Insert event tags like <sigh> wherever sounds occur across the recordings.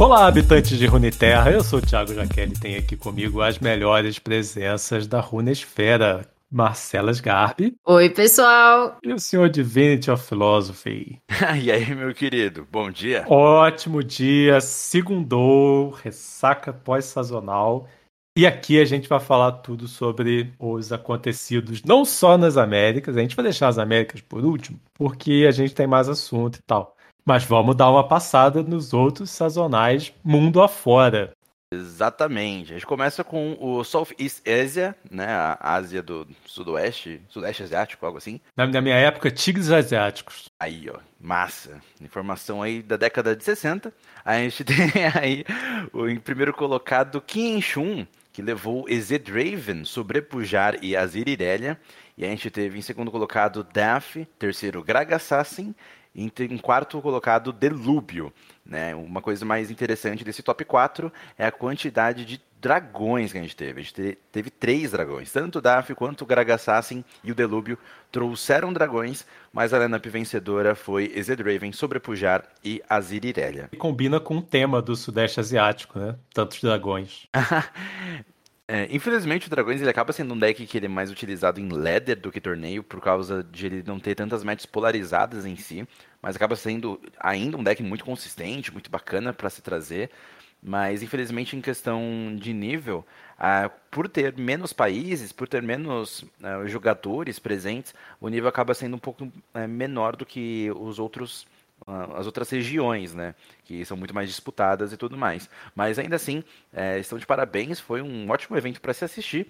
Olá, habitantes de Runeterra, eu sou o Thiago Jaqueline e tenho aqui comigo as melhores presenças da Runesfera. Marcela Sgarbi. Oi, pessoal. E o senhor Divinity of Philosophy. <laughs> e aí, meu querido, bom dia. Ótimo dia, segundou, ressaca pós-sazonal. E aqui a gente vai falar tudo sobre os acontecidos, não só nas Américas, a gente vai deixar as Américas por último, porque a gente tem mais assunto e tal. Mas vamos dar uma passada nos outros sazonais mundo afora. Exatamente. A gente começa com o Southeast Asia, né? A Ásia do Sudoeste, Sudeste Asiático, algo assim. Na, na minha época, tigres asiáticos. Aí, ó, massa. Informação aí da década de 60. A gente <laughs> tem aí o em primeiro colocado Qin Shun, que levou Draven, Sobrepujar e Azir Irelia. E a gente teve em segundo colocado Daf, terceiro Graga Assassin em, em quarto colocado, Delúbio. Né? Uma coisa mais interessante desse top 4 é a quantidade de dragões que a gente teve. A gente teve três dragões. Tanto o Daf quanto o Gragassassin e o Delúbio trouxeram dragões, mas a lineup vencedora foi Ezedraven, Sobrepujar e Azir Irelia. Combina com o tema do Sudeste Asiático, né? Tantos dragões. <laughs> É, infelizmente o Dragões ele acaba sendo um deck que ele é mais utilizado em ladder do que torneio, por causa de ele não ter tantas matches polarizadas em si, mas acaba sendo ainda um deck muito consistente, muito bacana para se trazer. Mas infelizmente em questão de nível, uh, por ter menos países, por ter menos uh, jogadores presentes, o nível acaba sendo um pouco uh, menor do que os outros as outras regiões, né? Que são muito mais disputadas e tudo mais. Mas ainda assim, é, estão de parabéns. Foi um ótimo evento para se assistir.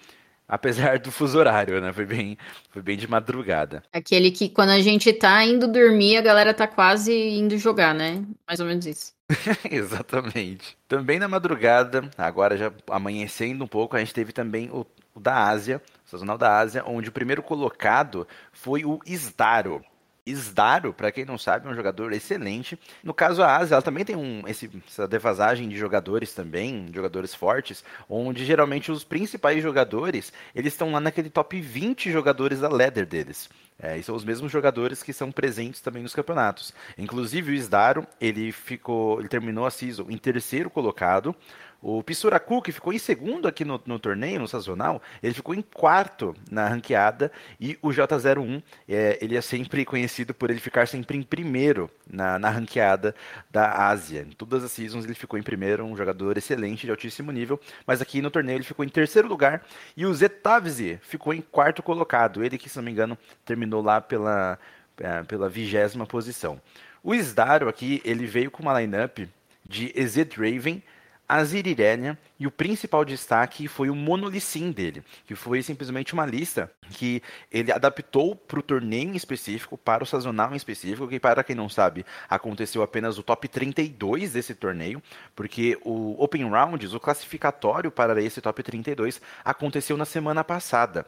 Apesar do fuso horário, né? Foi bem, foi bem de madrugada. Aquele que quando a gente tá indo dormir, a galera tá quase indo jogar, né? Mais ou menos isso. <laughs> Exatamente. Também na madrugada, agora já amanhecendo um pouco, a gente teve também o, o da Ásia, o sazonal da Ásia, onde o primeiro colocado foi o Isdaro. Isdaro, para quem não sabe, é um jogador excelente. No caso, a Ásia, ela também tem um, esse, essa defasagem de jogadores também, jogadores fortes, onde geralmente os principais jogadores, eles estão lá naquele top 20 jogadores da ladder deles. É, e são os mesmos jogadores que são presentes também nos campeonatos. Inclusive o Isdaro, ele ficou, ele terminou a season em terceiro colocado, o Pissuraku, que ficou em segundo aqui no, no, torneio, no sazonal, ele ficou em quarto na ranqueada. E o J01, é, ele é sempre conhecido por ele ficar sempre em primeiro na, na ranqueada da Ásia. Em todas as seasons ele ficou em primeiro, um jogador excelente, de altíssimo nível. Mas aqui no torneio ele ficou em terceiro lugar. E o Zetavzi ficou em quarto colocado. Ele que, se não me engano, terminou lá pela, é, pela vigésima posição. O Isdaro aqui, ele veio com uma lineup de Ezed Raven, a Zirirenia, e o principal destaque foi o monolicin dele, que foi simplesmente uma lista que ele adaptou para o torneio em específico, para o sazonal em específico, que para quem não sabe, aconteceu apenas o top 32 desse torneio, porque o Open Rounds, o classificatório para esse top 32, aconteceu na semana passada.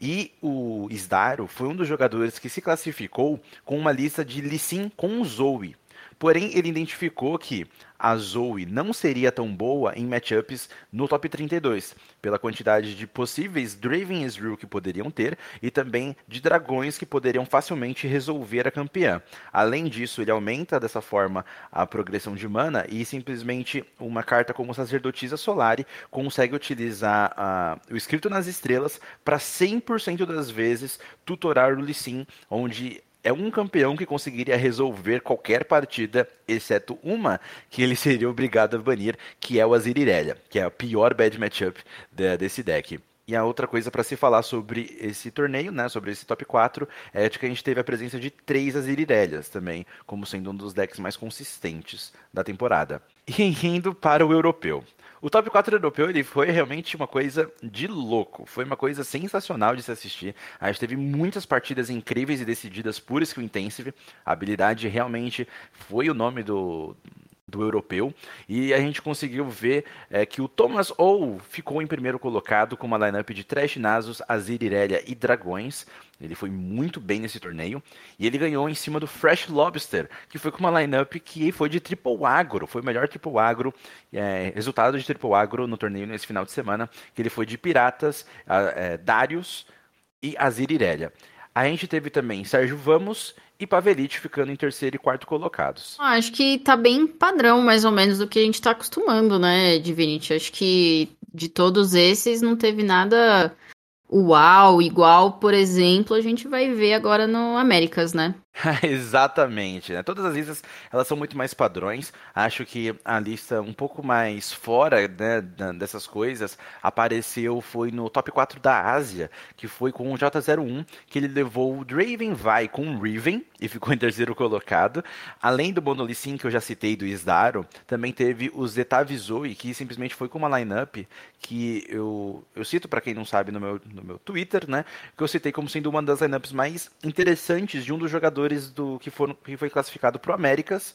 E o Isdaro foi um dos jogadores que se classificou com uma lista de Lissin com Zoe. Porém, ele identificou que a Zoe não seria tão boa em matchups no top 32, pela quantidade de possíveis Draven Ezreal que poderiam ter e também de dragões que poderiam facilmente resolver a campeã. Além disso, ele aumenta dessa forma a progressão de mana e simplesmente uma carta como Sacerdotisa Solari consegue utilizar uh, o Escrito nas Estrelas para 100% das vezes tutorar o Lee Sin, onde é um campeão que conseguiria resolver qualquer partida, exceto uma que ele seria obrigado a banir, que é o Azir Irelia, que é a pior bad matchup de, desse deck. E a outra coisa para se falar sobre esse torneio, né, sobre esse top 4, é de que a gente teve a presença de três Azirelhas também, como sendo um dos decks mais consistentes da temporada. E <laughs> indo para o europeu. O top 4 europeu ele foi realmente uma coisa de louco. Foi uma coisa sensacional de se assistir. A gente teve muitas partidas incríveis e decididas por Skill Intensive. A habilidade realmente foi o nome do, do europeu. E a gente conseguiu ver é, que o Thomas Ou ficou em primeiro colocado com uma lineup de Trash Nasus, Azir Irelia e Dragões. Ele foi muito bem nesse torneio. E ele ganhou em cima do Fresh Lobster, que foi com uma lineup que foi de triple agro. Foi o melhor triple agro, é, resultado de triple agro no torneio nesse final de semana. Que ele foi de Piratas, é, Darius e Azir Irelia. A gente teve também Sérgio Vamos e Pavelite ficando em terceiro e quarto colocados. Ah, acho que tá bem padrão, mais ou menos, do que a gente tá acostumando, né, Divinity? Acho que de todos esses não teve nada uau, igual, por exemplo, a gente vai ver agora no Américas, né? <laughs> Exatamente. Né? Todas as listas elas são muito mais padrões. Acho que a lista um pouco mais fora né, dessas coisas apareceu foi no top 4 da Ásia, que foi com o J01, que ele levou o Draven Vai com o Riven e ficou em terceiro colocado. Além do Monolissin que eu já citei do Isdaro, também teve o Zetavi Zoe, que simplesmente foi com uma lineup que eu, eu cito para quem não sabe no meu, no meu Twitter, né? Que eu citei como sendo uma das lineups mais interessantes de um dos jogadores do que, foram, que foi classificado pro Américas.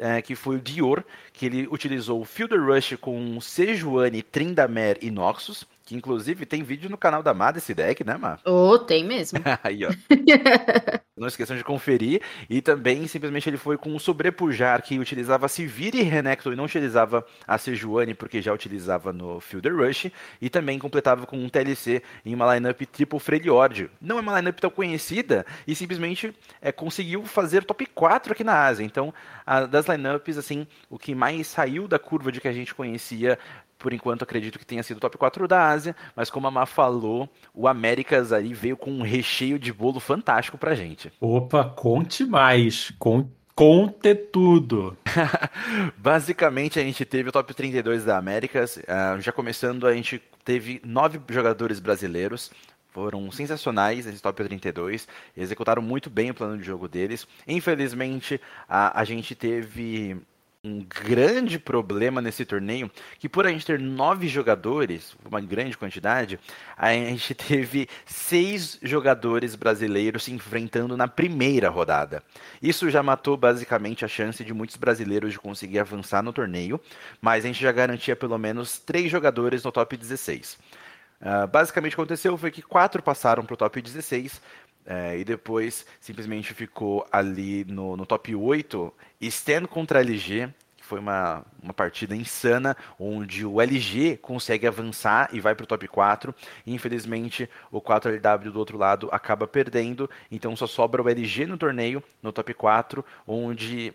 É, que foi o Dior, que ele utilizou o Fielder Rush com Sejuani, Trindamer e Noxus, que inclusive tem vídeo no canal da Má desse deck, né, Má? Oh, tem mesmo. <laughs> Aí, ó. <laughs> Não esqueçam de conferir. E também, simplesmente, ele foi com o Sobrepujar, que utilizava Sivir e Renekton e não utilizava a Sejuani, porque já utilizava no Fielder Rush. E também completava com um TLC em uma lineup Triple Freljord. Não é uma lineup tão conhecida e simplesmente é, conseguiu fazer top 4 aqui na Ásia. Então, a, das lineups, assim, o que mais saiu da curva de que a gente conhecia por enquanto acredito que tenha sido o top 4 da Ásia, mas como a Má falou, o Américas aí veio com um recheio de bolo fantástico pra gente. Opa, conte mais, conte Conte tudo. <laughs> Basicamente, a gente teve o top 32 da Américas. Uh, já começando, a gente teve nove jogadores brasileiros. Foram sensacionais nesse top 32. Executaram muito bem o plano de jogo deles. Infelizmente, a, a gente teve um grande problema nesse torneio, que por a gente ter nove jogadores, uma grande quantidade, a gente <laughs> teve seis jogadores brasileiros se enfrentando na primeira rodada. Isso já matou basicamente a chance de muitos brasileiros de conseguir avançar no torneio, mas a gente já garantia pelo menos três jogadores no top 16. Uh, ah, basicamente o que aconteceu foi que quatro passaram para o top 16, é, e depois simplesmente ficou ali no, no top 8, Stan contra LG, que foi uma, uma partida insana, onde o LG consegue avançar e vai para o top 4. E, infelizmente, o 4LW do outro lado acaba perdendo, então só sobra o LG no torneio, no top 4, onde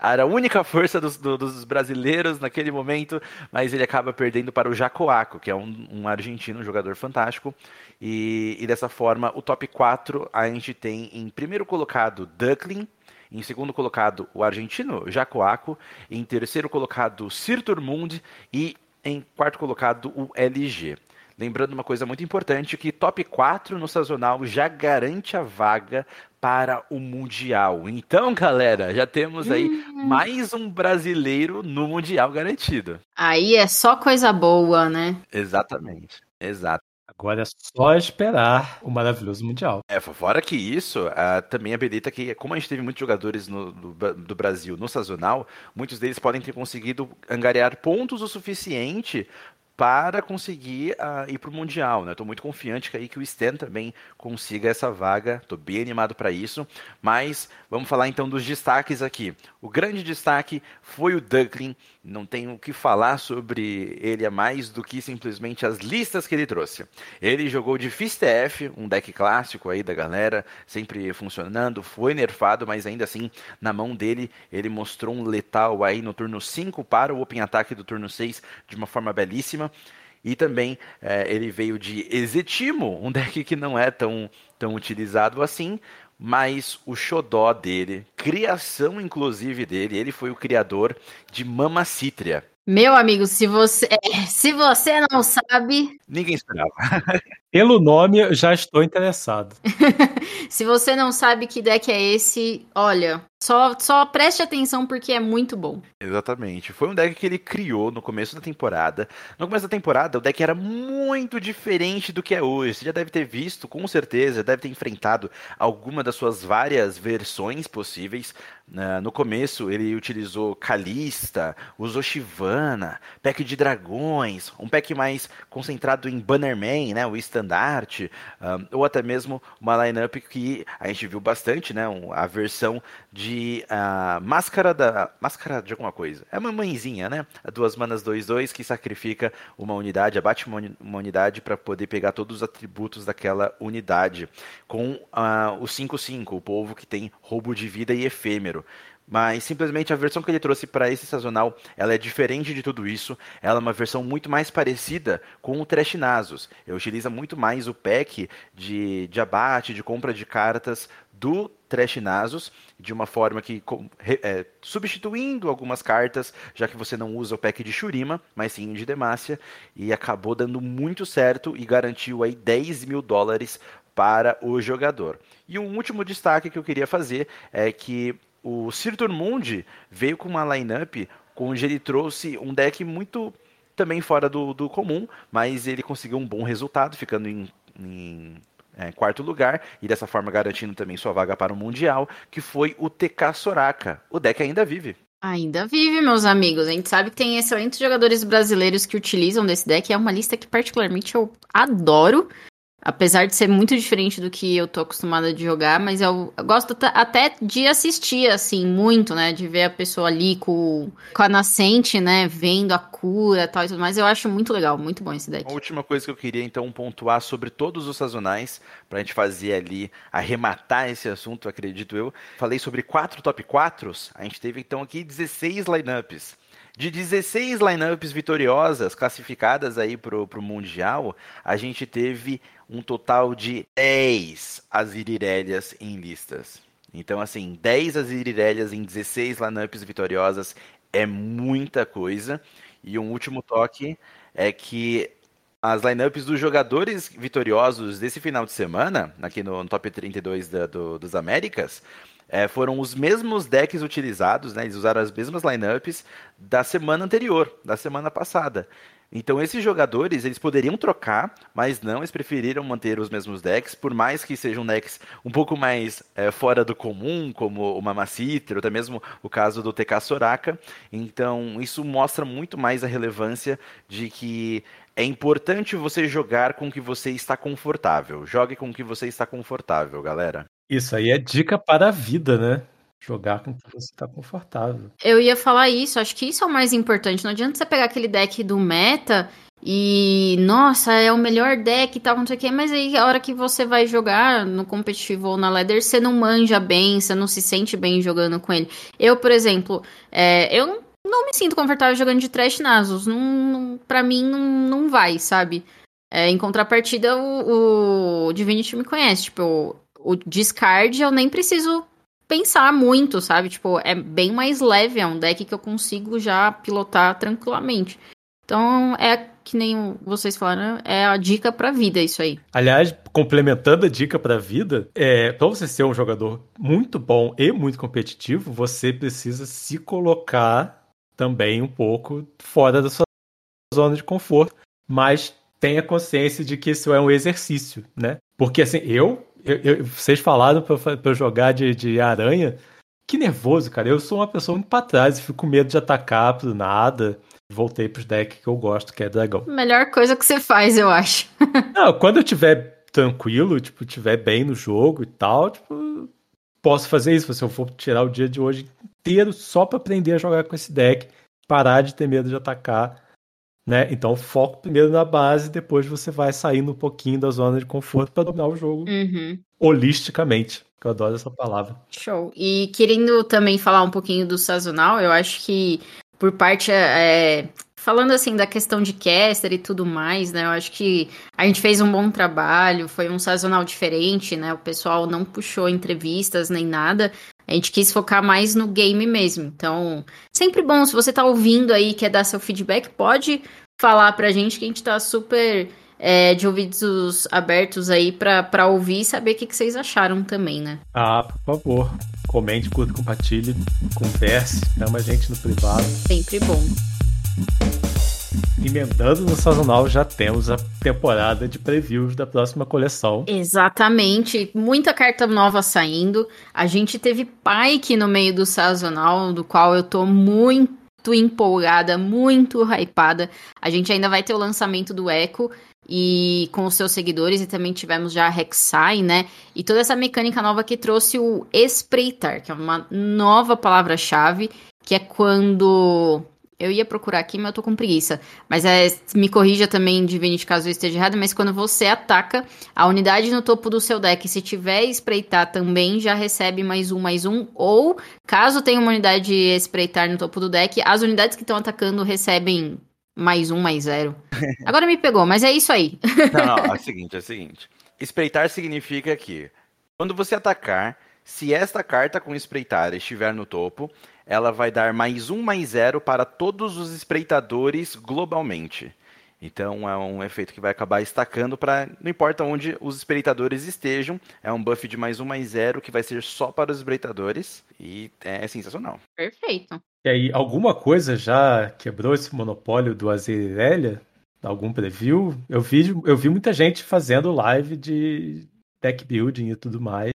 era a única força dos, dos, brasileiros naquele momento, mas ele acaba perdendo para o Jacoaco, que é um, um argentino, um jogador fantástico. E, e, dessa forma, o top 4 a gente tem em primeiro colocado Duckling, em segundo colocado o argentino Jacoaco, em terceiro colocado Sirturmund e em quarto colocado o LG. Lembrando uma coisa muito importante, que top 4 no sazonal já garante a vaga para o Mundial. Então, galera, já temos aí hum. mais um brasileiro no Mundial garantido. Aí é só coisa boa, né? Exatamente. Exato. Agora é só esperar o maravilhoso Mundial. É, fora que isso, uh, também habilita que, como a gente teve muitos jogadores no, do, do, Brasil no sazonal, muitos deles podem ter conseguido angariar pontos o suficiente para conseguir uh, ir para o Mundial. Estou né? muito confiante que, aí, que o Stan também consiga essa vaga. Estou bem animado para isso. Mas vamos falar então dos destaques aqui. O grande destaque foi o Duckling. Não tenho o que falar sobre ele a mais do que simplesmente as listas que ele trouxe. Ele jogou de FISTF, um deck clássico aí da galera, sempre funcionando, foi nerfado, mas ainda assim, na mão dele, ele mostrou um letal aí no turno 5 para o Open Attack do turno 6 de uma forma belíssima. E também é, ele veio de Exetimo, um <laughs> deck que não é tão, tão utilizado assim, mas o xodó dele, criação inclusive dele, ele foi o criador de Mama Cítria. Meu amigo, se você, é, se você não sabe. Ninguém esperava. <laughs> Pelo nome, eu já estou interessado. <laughs> se você não sabe que deck é esse, olha, só, só preste atenção porque é muito bom. Exatamente. Foi um deck que ele criou no começo da temporada. No começo da temporada, o deck era muito diferente do que é hoje. Você já deve ter visto, com certeza, deve ter enfrentado alguma das suas várias versões possíveis. Uh, no começo, ele utilizou Kalista, usou Shivana, pack de dragões, um pack mais concentrado em Bannerman, né? O Stan estandarte, um, ou até mesmo uma lineup que a gente viu bastante, né? Um, a versão de uh, máscara da. Máscara de alguma coisa. É uma mãezinha, né? Duas manas 2-2 que sacrifica uma unidade, abate uma, uma unidade para poder pegar todos os atributos daquela unidade. Com uh, o 5-5, o povo que tem roubo de vida e efêmero mas simplesmente a versão que ele trouxe para esse sazonal, ela é diferente de tudo isso. Ela é uma versão muito mais parecida com o Trash Nasus. Ele utiliza muito mais o pack de, de abate, de compra de cartas do Trash Nasus, de uma forma que é, substituindo algumas cartas, já que você não usa o pack de Shurima, mas sim de Demacia, e acabou dando muito certo e garantiu aí 10 mil dólares para o jogador. E um último destaque que eu queria fazer é que o Sir Mundi veio com uma lineup onde ele trouxe um deck muito também fora do, do comum, mas ele conseguiu um bom resultado, ficando em, em é, quarto lugar e dessa forma garantindo também sua vaga para o Mundial, que foi o TK Soraka. O deck ainda vive. Ainda vive, meus amigos. A gente sabe que tem excelentes jogadores brasileiros que utilizam desse deck. É uma lista que particularmente eu adoro. Apesar de ser muito diferente do que eu tô acostumada de jogar, mas eu, gosto até de assistir, assim, muito, né? De ver a pessoa ali com, com a nascente, né? Vendo a cura e tal e tudo. Eu acho muito legal, muito bom esse deck. A última coisa que eu queria, então, pontuar sobre todos os sazonais, pra gente fazer ali, arrematar esse assunto, acredito eu. Falei sobre quatro top 4 a gente teve, então, aqui 16 lineups. De 16 lineups vitoriosas classificadas aí pro, pro Mundial, a gente teve um total de 10 Azirirelias em listas. Então, assim, 10 Azirirelias em 16 lineups vitoriosas é muita coisa. E um último toque é que as lineups dos jogadores vitoriosos desse final de semana, aqui no, no top 32 da, do, dos Américas, é, foram os mesmos decks utilizados, né? Eles usaram as mesmas lineups da semana anterior, da semana passada. Então esses jogadores, eles poderiam trocar, mas não, eles preferiram manter os mesmos decks, por mais que sejam decks um pouco mais é, fora do comum, como o Mamacitra, ou até mesmo o caso do TK Soraka. Então isso mostra muito mais a relevância de que é importante você jogar com o que você está confortável. Jogue com o que você está confortável, galera. Isso aí é dica para a vida, né? Jogar com que você está confortável. Eu ia falar isso, acho que isso é o mais importante. Não adianta você pegar aquele deck do meta e, nossa, é o melhor deck e tal, não sei o quê, mas aí a hora que você vai jogar no competitivo ou na ladder, você não manja bem, você não se sente bem jogando com ele. Eu, por exemplo, é, eu não me sinto confortável jogando de Trash Nasus. Não, não, pra mim, não, não vai, sabe? É, em contrapartida, o, o Divinity me conhece. Tipo, o, discard eu nem preciso pensar muito, sabe? Tipo, é bem mais leve, é um deck que eu consigo já pilotar tranquilamente. Então, é que nem vocês falaram, é a dica pra vida isso aí. Aliás, complementando a dica pra vida, é, pra você ser um jogador muito bom e muito competitivo, você precisa se colocar também um pouco fora da sua zona de conforto, mas tenha consciência de que isso é um exercício, né? Porque assim, eu eu, eu, vocês falaram pra, pra eu jogar de, de aranha. Que nervoso, cara. Eu sou uma pessoa muito pra trás e fico com medo de atacar por nada. Voltei pros decks que eu gosto, que é dragão. Melhor coisa que você faz, eu acho. <laughs> Não, quando eu tiver tranquilo, tipo, tiver bem no jogo e tal, tipo, posso fazer isso. Se eu for tirar o dia de hoje inteiro só pra aprender a jogar com esse deck, parar de ter medo de atacar né? Então foco primeiro na base, depois você vai saindo um pouquinho da zona de conforto para dominar o jogo uhum. holisticamente. Que eu adoro essa palavra. Show. E querendo também falar um pouquinho do sazonal, eu acho que por parte é, falando assim da questão de caster e tudo mais, né? Eu acho que a gente fez um bom trabalho, foi um sazonal diferente, né? O pessoal não puxou entrevistas nem nada. A gente quis focar mais no game mesmo. Então, sempre bom, se você tá ouvindo aí, quer dar seu feedback, pode falar pra gente que a gente tá super é, de ouvidos abertos aí pra, ouvir e saber o que, que vocês acharam também, né? Ah, por favor. Comente, curta, compartilhe, converse, chama a gente no privado. Sempre bom. Emendando no sazonal, já temos a temporada de previews da próxima coleção. Exatamente. Muita carta nova saindo. A gente teve Pike no meio do sazonal, do qual eu tô muito empolgada, muito hypada. A gente ainda vai ter o lançamento do Echo. e com os seus seguidores, e também tivemos já a Rek'Sai, né? E toda essa mecânica nova que trouxe o espreitar, que é uma nova palavra-chave, que é quando eu ia procurar aqui, mas eu tô com preguiça. Mas é, me corrija também, Divinity, caso eu esteja errado, mas quando você ataca a unidade no topo do seu deck, se tiver espreitar também, já recebe mais um, mais um. Ou, caso tenha uma unidade espreitar no topo do deck, as unidades que estão atacando recebem mais um, mais zero. <laughs> Agora me pegou, mas é isso aí. Não, não, <laughs> é o seguinte, é o seguinte. Espreitar significa que, quando você atacar, se esta carta com espreitar estiver no topo, ela vai dar mais um mais zero para todos os espreitadores globalmente. Então é um efeito que vai acabar estacando para. Não importa onde os espreitadores estejam, é um buff de mais um mais zero que vai ser só para os espreitadores. E é sensacional. Perfeito. E aí, alguma coisa já quebrou esse monopólio do Azirelia? Algum preview? Eu vi, eu vi muita gente fazendo live de deck building e tudo mais.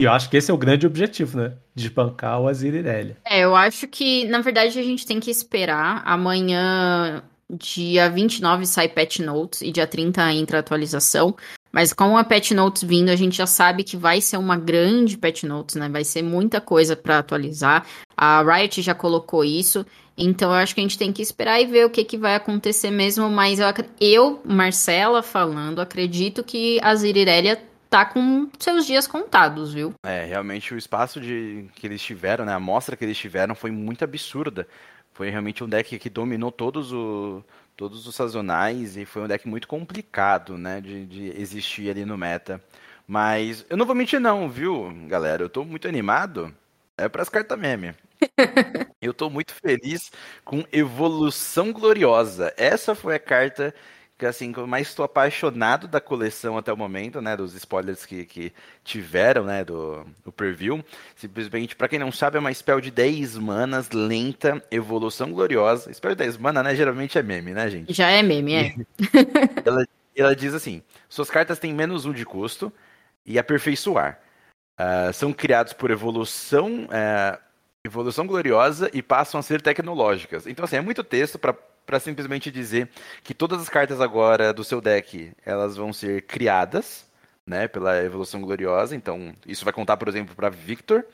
E eu acho que esse é o grande objetivo, né? De bancar o Azir Irelia. É, eu acho que, na verdade, a gente tem que esperar. Amanhã, dia 29, sai patch notes e dia 30 entra atualização. Mas com a patch notes vindo, a gente já sabe que vai ser uma grande patch notes, né? Vai ser muita coisa para atualizar. A Riot já colocou isso. Então eu acho que a gente tem que esperar e ver o que, que vai acontecer mesmo. Mas eu, eu Marcela, falando, acredito que a Zirirelia tá com seus dias contados, viu? É, realmente o espaço de que eles tiveram, né? A mostra que eles tiveram foi muito absurda. Foi realmente um deck que dominou todos, o, todos os sazonais e foi um deck muito complicado, né? De, de existir ali no meta. Mas eu não vou mentir não, viu, galera? Eu tô muito animado. É pras cartas meme. <laughs> eu tô muito feliz com Evolução Gloriosa. Essa foi a carta que assim, eu mais estou apaixonado da coleção até o momento, né, dos spoilers que, que tiveram, né, do, do preview. Simplesmente, para quem não sabe, é uma spell de 10 manas, lenta, evolução gloriosa. Spell de 10 manas, né, geralmente é meme, né, gente? Já é meme, é. <laughs> ela, ela diz assim, suas cartas têm menos um de custo e aperfeiçoar. Uh, são criados por evolução... Uh, evolução gloriosa e passam a ser tecnológicas. Então, assim, é muito texto para para simplesmente dizer que todas as cartas agora do seu deck elas vão ser criadas, né, pela evolução gloriosa. Então isso vai contar, por exemplo, para Victor.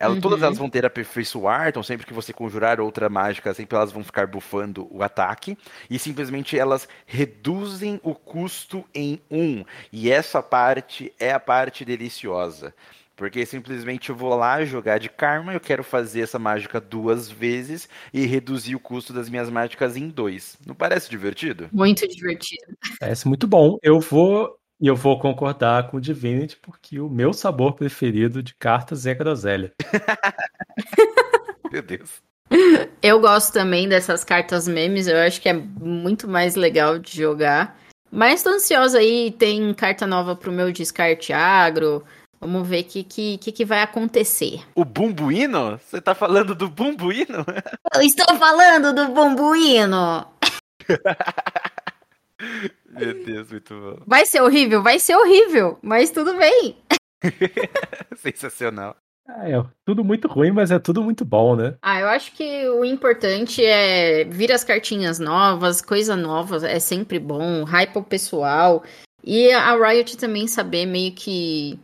Ela, uhum. Todas elas vão ter aperfeiçoar, então sempre que você conjurar outra mágica, sempre elas vão ficar bufando o ataque. E simplesmente elas reduzem o custo em um. E essa parte é a parte deliciosa. Porque simplesmente eu vou lá jogar de karma, eu quero fazer essa mágica duas vezes e reduzir o custo das minhas mágicas em dois. Não parece divertido? Muito divertido. Parece muito bom. Eu vou e eu vou concordar com o Divinity, porque o meu sabor preferido de cartas é groselha. <laughs> meu Deus. Eu gosto também dessas cartas memes, eu acho que é muito mais legal de jogar. Mas tô ansiosa aí, tem carta nova pro meu descarte agro. Vamos ver o que, que, que, vai acontecer. O bumbuíno? Você tá falando do bumbuíno? Eu estou falando do bumbuíno! <laughs> Meu Deus, muito bom. Vai ser horrível? Vai ser horrível, mas tudo bem. <laughs> Sensacional. Ah, é tudo muito ruim, mas é tudo muito bom, né? Ah, eu acho que o importante é vir as cartinhas novas, coisa nova, é sempre bom, hype o pessoal. E a Riot também saber meio que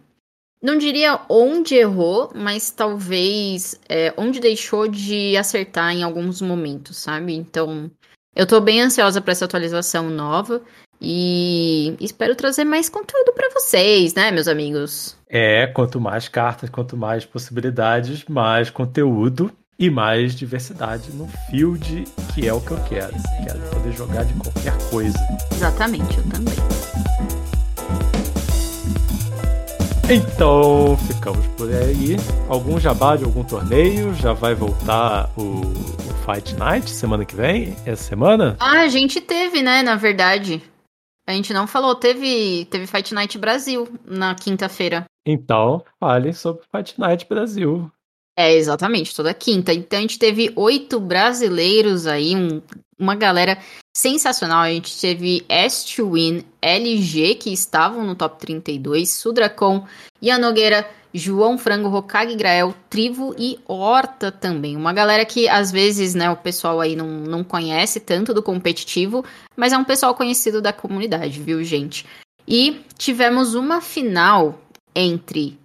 não diria onde errou, mas talvez é, onde deixou de acertar em alguns momentos, sabe? Então, eu tô bem ansiosa para essa atualização nova e espero trazer mais conteúdo para vocês, né, meus amigos? É, quanto mais cartas, quanto mais possibilidades, mais conteúdo e mais diversidade no field, que é o que eu quero. Quero poder jogar de qualquer coisa. Exatamente, eu também. Então, ficamos por aí. Algum jabá de algum torneio? Já vai voltar o, o, Fight Night semana que vem? Essa semana? Ah, a gente teve, né, na verdade. A gente não falou, teve, teve Fight Night Brasil na quinta-feira. Então, fale sobre Fight Night Brasil. É, exatamente, toda quinta. Então a gente teve oito brasileiros aí, um, uma galera sensacional. A gente teve S2Win, LG, que estavam no top 32, Sudracon, Ian Nogueira, João Frango, Hokage Grael, Trivo e Horta também. Uma galera que às vezes, né, o pessoal aí não, não conhece tanto do competitivo, mas é um pessoal conhecido da comunidade, viu, gente? E tivemos uma final entre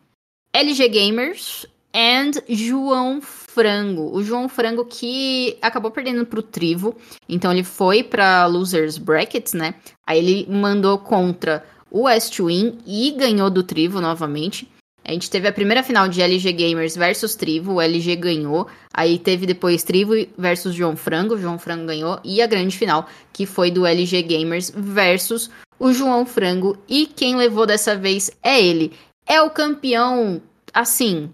LG Gamers and João Frango. O João Frango que acabou perdendo pro Trivo, então ele foi para Losers Brackets, né? Aí ele mandou contra o West Win e ganhou do Trivo novamente. A gente teve a primeira final de LG Gamers versus Trivo, o LG ganhou. Aí teve depois Trivo versus João Frango, João Frango ganhou. E a grande final, que foi do LG Gamers versus o João Frango. E quem levou dessa vez é ele. É o campeão, assim,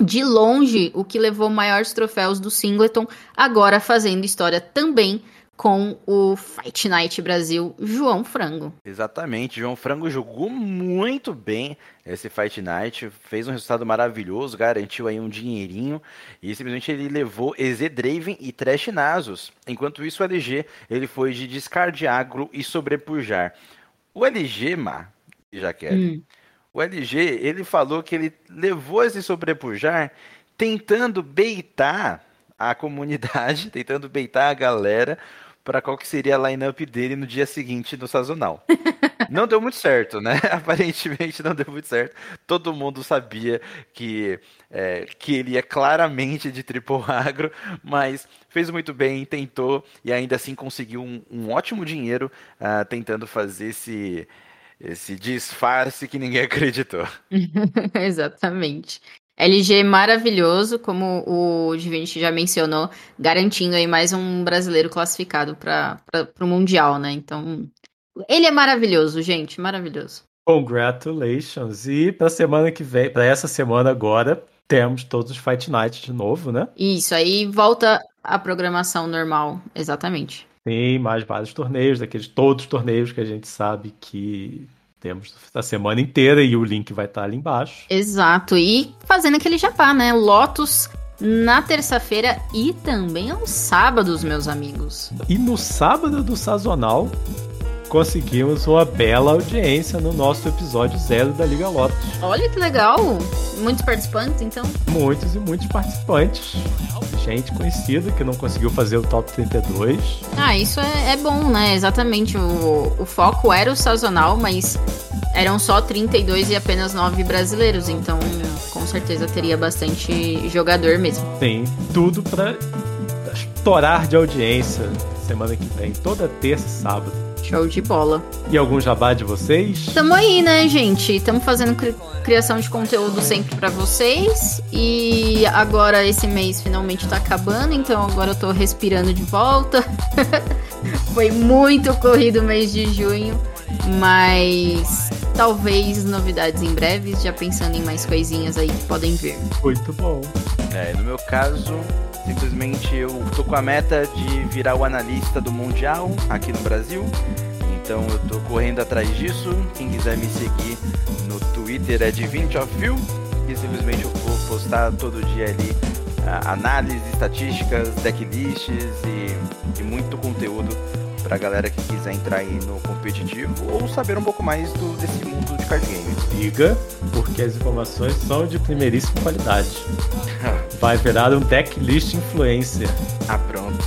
de longe, o que levou maiores troféus do Singleton, agora fazendo história também com o Fight Night Brasil, João Frango. Exatamente, João Frango jogou muito bem esse Fight Night, fez um resultado maravilhoso, garantiu aí um dinheirinho e simplesmente ele levou EZ Draven e Trash Nasus. Enquanto isso, o LG ele foi de Discard Agro e Sobrepujar. O LG, Má, já quer. Hum. O LG, ele falou que ele levou esse Sobrepujar tentando beitar a comunidade, <laughs> tentando beitar a galera para qual que seria a lineup dele no dia seguinte no sazonal. <laughs> não deu muito certo, né? <laughs> Aparentemente não deu muito certo. Todo mundo sabia que, é, que ele ia claramente de triple agro, mas fez muito bem, tentou e ainda assim conseguiu um, um ótimo dinheiro uh, tentando fazer esse esse disfarce que ninguém <laughs> acreditou. <laughs> Exatamente. LG maravilhoso, como o Divinity já mencionou, garantindo aí mais um brasileiro classificado para o Mundial, né? Então, ele é maravilhoso, gente, maravilhoso. Congratulations! E para semana que vem, para essa semana agora, temos todos os Fight Nights de novo, né? Isso, aí volta a programação normal, exatamente. Tem mais vários torneios, daqueles todos os torneios que a gente sabe que temos a semana inteira e o link vai estar ali embaixo. Exato. E fazendo aquele japá, né? Lotus na terça-feira e também aos sábados, meus amigos. E no sábado do sazonal, conseguimos uma bela audiência no nosso episódio zero da Liga Lotus. Olha que legal! Muitos participantes, então? Muitos e muitos participantes. Gente conhecida que não conseguiu fazer o top 32. Ah, isso é, é bom, né? Exatamente. O, o foco era o sazonal, mas eram só 32 e apenas 9 brasileiros, então com certeza teria bastante jogador mesmo. Tem tudo para estourar de audiência semana que vem, toda terça e sábado. Show de bola. E algum jabá de vocês? Tamo aí, né, gente? Tamo fazendo cri criação de conteúdo sempre para vocês. E agora esse mês finalmente tá acabando, então agora eu tô respirando de volta. <laughs> Foi muito corrido o mês de junho, mas talvez novidades em breve, já pensando em mais coisinhas aí que podem vir. Muito bom. É, no meu caso, Simplesmente eu tô com a meta de virar o analista do Mundial aqui no Brasil. Então eu tô correndo atrás disso. Quem quiser me seguir no Twitter é Divinity of View. E simplesmente eu vou postar todo dia ali uh, análises, estatísticas, decklists e, e muito conteúdo pra galera que quiser entrar aí no competitivo ou saber um pouco mais do, desse mundo de card game. Liga, porque as informações são de primeiríssima qualidade. <laughs> Vai virar um decklist influencer. Ah, pronto.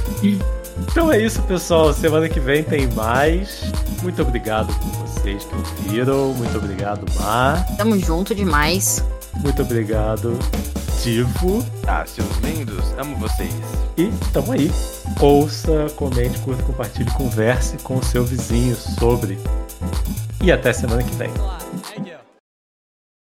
Então é isso, pessoal. Semana que vem tem mais. Muito obrigado por vocês que ouviram. Muito obrigado, Mar. Tamo junto demais. Muito obrigado, Divo. Ah, seus lindos, amo vocês. E tamo aí. Ouça, comente, curta, compartilhe, converse com o seu vizinho sobre. E até semana que vem.